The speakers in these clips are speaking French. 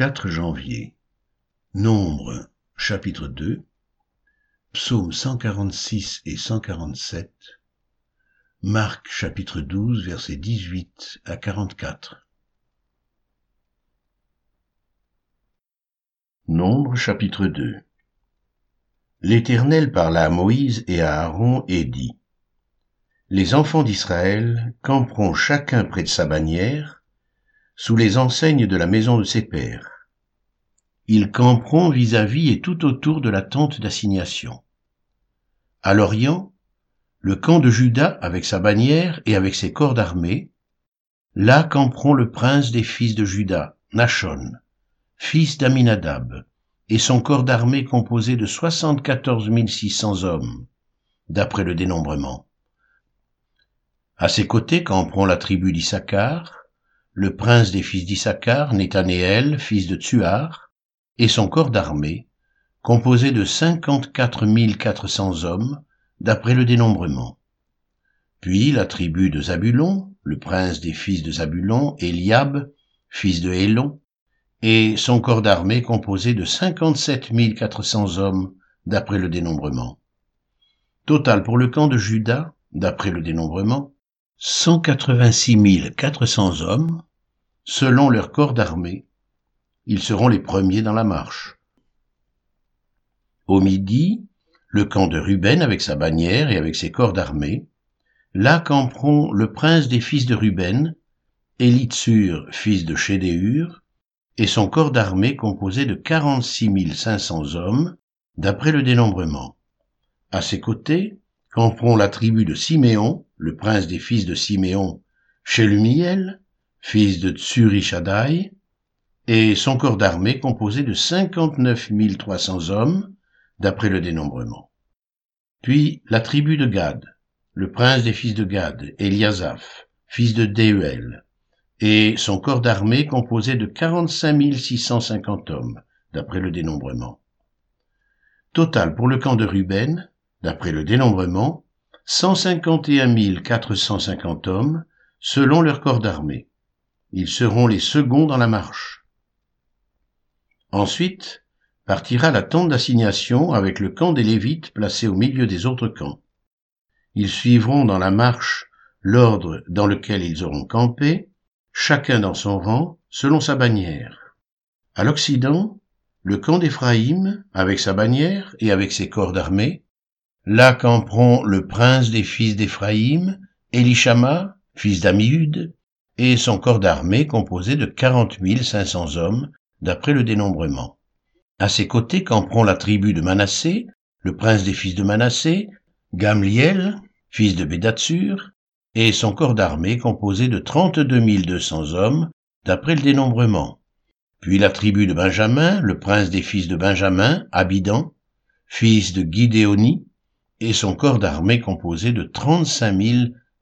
4 janvier. Nombre, chapitre 2. Psaume 146 et 147. Marc, chapitre 12, versets 18 à 44. Nombre, chapitre 2. L'Éternel parla à Moïse et à Aaron et dit, Les enfants d'Israël camperont chacun près de sa bannière, sous les enseignes de la maison de ses pères. Ils camperont vis-à-vis et tout autour de la tente d'assignation. À l'Orient, le camp de Juda avec sa bannière et avec ses corps d'armée, là camperont le prince des fils de Juda, Nachon, fils d'Aminadab, et son corps d'armée composé de soixante-quatorze mille six cents hommes, d'après le dénombrement. À ses côtés camperont la tribu d'Issachar, le prince des fils d'Issachar, Nethanéel, fils de Tsuar, et son corps d'armée, composé de cinquante-quatre mille quatre cents hommes, d'après le dénombrement. Puis la tribu de Zabulon, le prince des fils de Zabulon, Eliab, fils de Hélon, et son corps d'armée composé de cinquante-sept mille quatre cents hommes, d'après le dénombrement. Total pour le camp de Juda, d'après le dénombrement, cent quatre-vingt-six mille quatre cents hommes, selon leur corps d'armée. Ils seront les premiers dans la marche. Au midi, le camp de Ruben avec sa bannière et avec ses corps d'armée. Là camperont le prince des fils de Ruben, Élitsur, fils de Chédéur, et son corps d'armée composé de quarante-six mille cinq cents hommes, d'après le dénombrement. À ses côtés, camperont la tribu de Siméon, le prince des fils de Siméon, Shelumiel, fils de Tsurishadai, et son corps d'armée composé de cinquante-neuf mille trois cents hommes, d'après le dénombrement. Puis la tribu de Gad, le prince des fils de Gad, Eliasaph, fils de Deuel, et son corps d'armée composé de quarante-cinq mille six cent cinquante hommes, d'après le dénombrement. Total pour le camp de Ruben, d'après le dénombrement, cent cinquante et un mille quatre cent cinquante hommes, selon leur corps d'armée. Ils seront les seconds dans la marche. Ensuite, partira la tente d'assignation avec le camp des Lévites placé au milieu des autres camps. Ils suivront dans la marche l'ordre dans lequel ils auront campé, chacun dans son rang, selon sa bannière. À l'Occident, le camp d'Éphraïm, avec sa bannière et avec ses corps d'armée, là camperont le prince des fils d'Éphraïm, Elishama, fils d'Amiud, et son corps d'armée composé de quarante cinq cents hommes, d'après le dénombrement. À ses côtés camperont la tribu de Manassé, le prince des fils de Manassé, Gamliel, fils de Bédatsur, et son corps d'armée composé de trente-deux deux cents hommes, d'après le dénombrement. Puis la tribu de Benjamin, le prince des fils de Benjamin, Abidan, fils de Guidéoni, et son corps d'armée composé de trente-cinq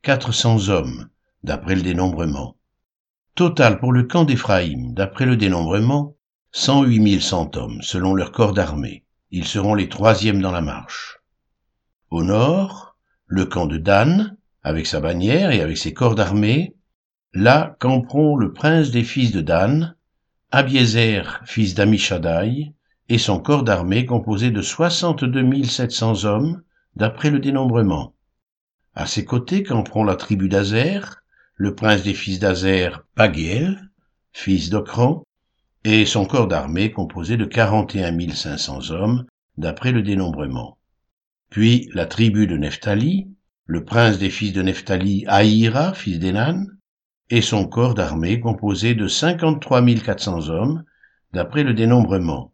quatre cents hommes, d'après le dénombrement. Total pour le camp d'Éphraïm, d'après le dénombrement, cent huit mille cent hommes, selon leur corps d'armée. Ils seront les troisièmes dans la marche. Au nord, le camp de Dan, avec sa bannière et avec ses corps d'armée. Là camperont le prince des fils de Dan, Abiézer, fils d'Amishadai, et son corps d'armée composé de soixante-deux sept cents hommes, d'après le dénombrement. À ses côtés camperont la tribu d'Azer, le prince des fils d'Azer, Pagiel, fils d'Ocran, et son corps d'armée composé de quarante et un mille cinq cents hommes, d'après le dénombrement. Puis la tribu de Nephtali, le prince des fils de Nephtali, Aïra, fils d'Enan, et son corps d'armée composé de cinquante-trois mille quatre cents hommes, d'après le dénombrement.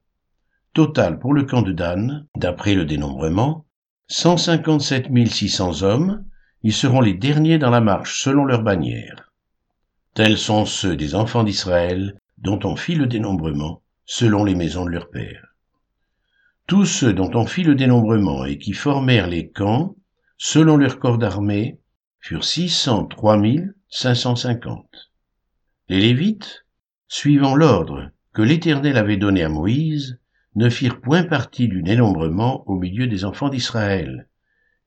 Total pour le camp de Dan, d'après le dénombrement, cent cinquante-sept mille six cents hommes, ils seront les derniers dans la marche selon leur bannière. Tels sont ceux des enfants d'Israël dont on fit le dénombrement selon les maisons de leurs pères. Tous ceux dont on fit le dénombrement et qui formèrent les camps selon leur corps d'armée furent six cent trois mille cinq cent cinquante. Les Lévites, suivant l'ordre que l'Éternel avait donné à Moïse, ne firent point partie du dénombrement au milieu des enfants d'Israël,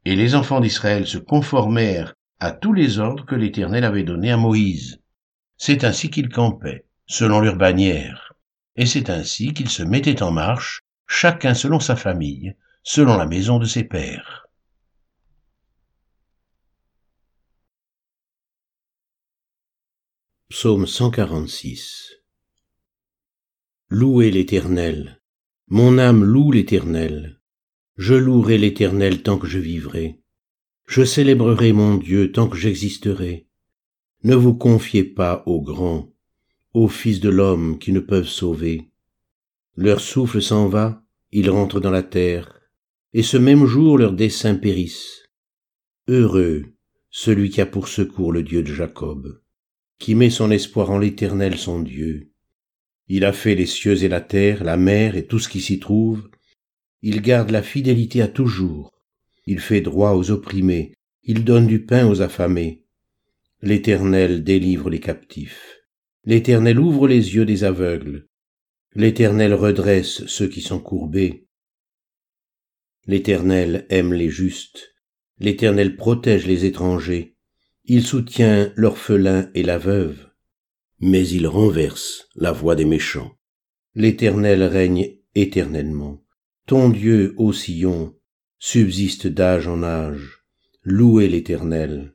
et les enfants d'Israël se conformèrent à tous les ordres que l'Éternel avait donnés à Moïse. C'est ainsi qu'ils campaient, selon leur bannière. et c'est ainsi qu'ils se mettaient en marche, chacun selon sa famille, selon la maison de ses pères. Psaume 146 Louez l'Éternel, mon âme loue l'Éternel, je louerai l'Éternel tant que je vivrai, je célébrerai mon Dieu tant que j'existerai. Ne vous confiez pas aux grands, aux fils de l'homme qui ne peuvent sauver. Leur souffle s'en va, ils rentrent dans la terre, et ce même jour leurs desseins périssent. Heureux celui qui a pour secours le Dieu de Jacob qui met son espoir en l'Éternel son Dieu. Il a fait les cieux et la terre, la mer et tout ce qui s'y trouve. Il garde la fidélité à toujours. Il fait droit aux opprimés. Il donne du pain aux affamés. L'Éternel délivre les captifs. L'Éternel ouvre les yeux des aveugles. L'Éternel redresse ceux qui sont courbés. L'Éternel aime les justes. L'Éternel protège les étrangers. Il soutient l'orphelin et la veuve, mais il renverse la voix des méchants. L'Éternel règne éternellement. Ton Dieu, ô Sion, subsiste d'âge en âge. Louez l'Éternel.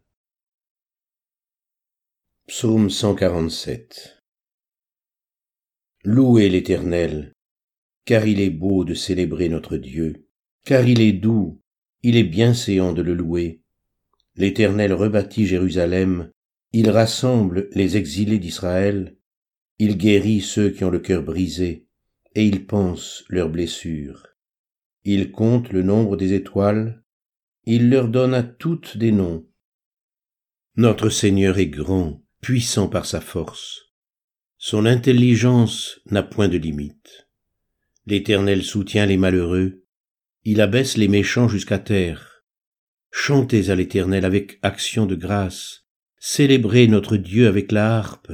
Psaume 147 Louez l'Éternel, car il est beau de célébrer notre Dieu, car il est doux, il est bien séant de le louer L'Éternel rebâtit Jérusalem, il rassemble les exilés d'Israël, il guérit ceux qui ont le cœur brisé, et il pense leurs blessures. Il compte le nombre des étoiles, il leur donne à toutes des noms. Notre Seigneur est grand, puissant par sa force. Son intelligence n'a point de limite. L'Éternel soutient les malheureux, il abaisse les méchants jusqu'à terre. Chantez à l'Éternel avec action de grâce, célébrez notre Dieu avec la harpe.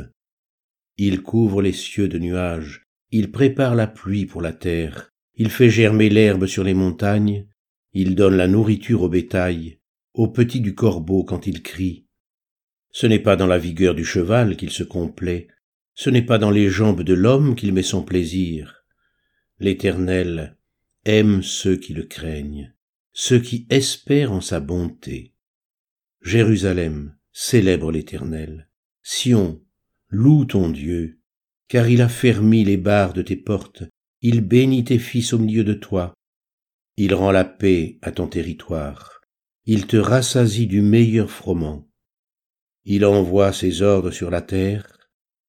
Il couvre les cieux de nuages, il prépare la pluie pour la terre, il fait germer l'herbe sur les montagnes, il donne la nourriture au bétail, aux petits du corbeau quand il crie. Ce n'est pas dans la vigueur du cheval qu'il se complaît, ce n'est pas dans les jambes de l'homme qu'il met son plaisir. L'Éternel aime ceux qui le craignent ceux qui espèrent en sa bonté. Jérusalem, célèbre l'Éternel. Sion, loue ton Dieu, car il a fermi les barres de tes portes, il bénit tes fils au milieu de toi. Il rend la paix à ton territoire, il te rassasie du meilleur froment. Il envoie ses ordres sur la terre,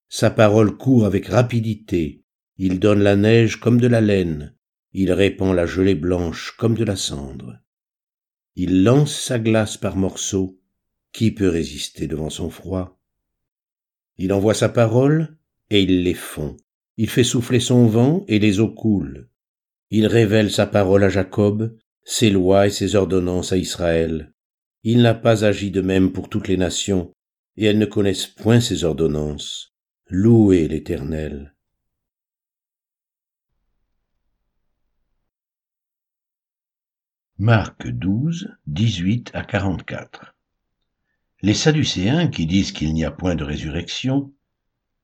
sa parole court avec rapidité, il donne la neige comme de la laine, il répand la gelée blanche comme de la cendre. Il lance sa glace par morceaux. Qui peut résister devant son froid? Il envoie sa parole, et il les fond. Il fait souffler son vent, et les eaux coulent. Il révèle sa parole à Jacob, ses lois et ses ordonnances à Israël. Il n'a pas agi de même pour toutes les nations, et elles ne connaissent point ses ordonnances. Louez l'Éternel. Marc 12, 18 à 44. Les Sadducéens, qui disent qu'il n'y a point de résurrection,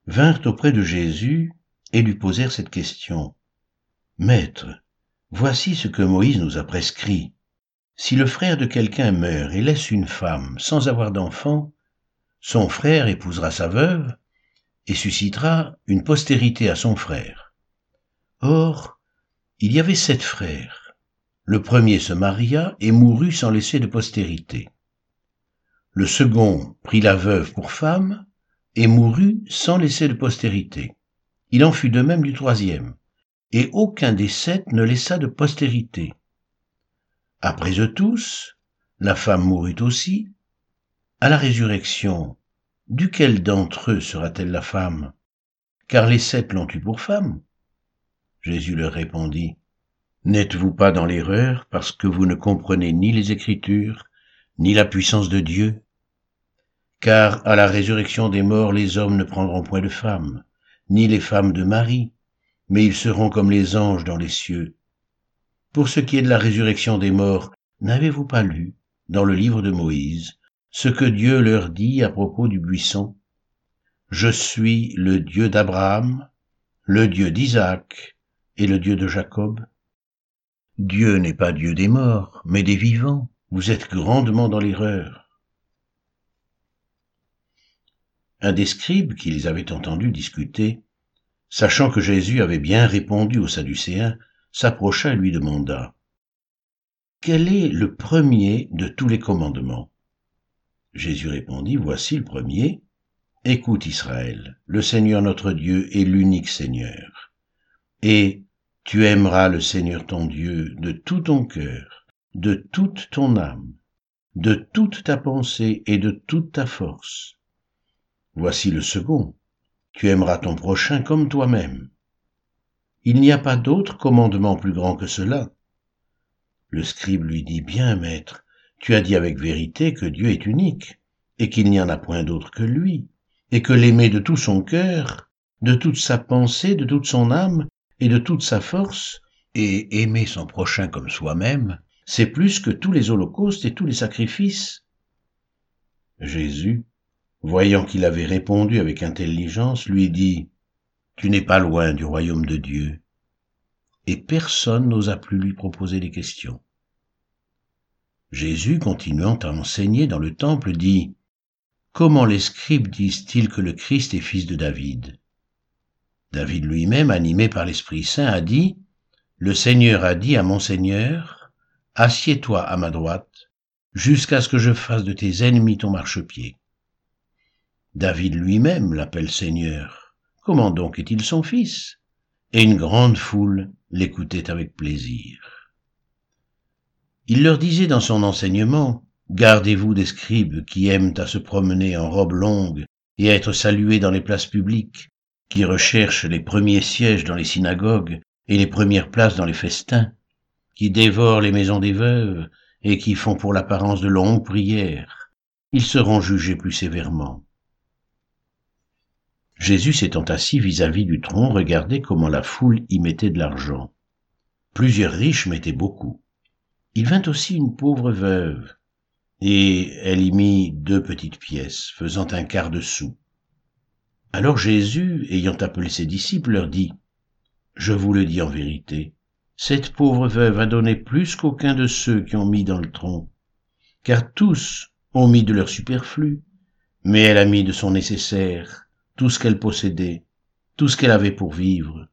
vinrent auprès de Jésus et lui posèrent cette question. Maître, voici ce que Moïse nous a prescrit. Si le frère de quelqu'un meurt et laisse une femme sans avoir d'enfant, son frère épousera sa veuve et suscitera une postérité à son frère. Or, il y avait sept frères. Le premier se maria et mourut sans laisser de postérité. Le second prit la veuve pour femme et mourut sans laisser de postérité. Il en fut de même du troisième, et aucun des sept ne laissa de postérité. Après eux tous, la femme mourut aussi. À la résurrection, duquel d'entre eux sera-t-elle la femme? Car les sept l'ont eue pour femme. Jésus leur répondit, N'êtes-vous pas dans l'erreur parce que vous ne comprenez ni les Écritures, ni la puissance de Dieu? Car à la résurrection des morts, les hommes ne prendront point de femmes, ni les femmes de Marie, mais ils seront comme les anges dans les cieux. Pour ce qui est de la résurrection des morts, n'avez-vous pas lu, dans le livre de Moïse, ce que Dieu leur dit à propos du buisson? Je suis le Dieu d'Abraham, le Dieu d'Isaac et le Dieu de Jacob Dieu n'est pas Dieu des morts, mais des vivants. Vous êtes grandement dans l'erreur. Un des scribes qui les avait entendus discuter, sachant que Jésus avait bien répondu aux Sadducéens, s'approcha et lui demanda Quel est le premier de tous les commandements? Jésus répondit Voici le premier. Écoute Israël, le Seigneur notre Dieu est l'unique Seigneur. Et tu aimeras le Seigneur ton Dieu de tout ton cœur, de toute ton âme, de toute ta pensée et de toute ta force. Voici le second. Tu aimeras ton prochain comme toi-même. Il n'y a pas d'autre commandement plus grand que cela. Le scribe lui dit, Bien, maître, tu as dit avec vérité que Dieu est unique, et qu'il n'y en a point d'autre que lui, et que l'aimer de tout son cœur, de toute sa pensée, de toute son âme, et de toute sa force, et aimer son prochain comme soi-même, c'est plus que tous les holocaustes et tous les sacrifices. Jésus, voyant qu'il avait répondu avec intelligence, lui dit, Tu n'es pas loin du royaume de Dieu. Et personne n'osa plus lui proposer des questions. Jésus, continuant à enseigner dans le temple, dit, Comment les scribes disent-ils que le Christ est fils de David? David lui-même, animé par l'Esprit Saint, a dit, Le Seigneur a dit à mon Seigneur, Assieds-toi à ma droite, jusqu'à ce que je fasse de tes ennemis ton marchepied. David lui-même l'appelle Seigneur. Comment donc est-il son fils? Et une grande foule l'écoutait avec plaisir. Il leur disait dans son enseignement, Gardez-vous des scribes qui aiment à se promener en robe longue et à être salués dans les places publiques, qui recherchent les premiers sièges dans les synagogues et les premières places dans les festins, qui dévorent les maisons des veuves et qui font pour l'apparence de longues prières, ils seront jugés plus sévèrement. Jésus s'étant assis vis-à-vis du tronc regardait comment la foule y mettait de l'argent. Plusieurs riches mettaient beaucoup. Il vint aussi une pauvre veuve, et elle y mit deux petites pièces, faisant un quart de sou. Alors Jésus, ayant appelé ses disciples, leur dit, Je vous le dis en vérité, cette pauvre veuve a donné plus qu'aucun de ceux qui ont mis dans le tronc, car tous ont mis de leur superflu, mais elle a mis de son nécessaire, tout ce qu'elle possédait, tout ce qu'elle avait pour vivre,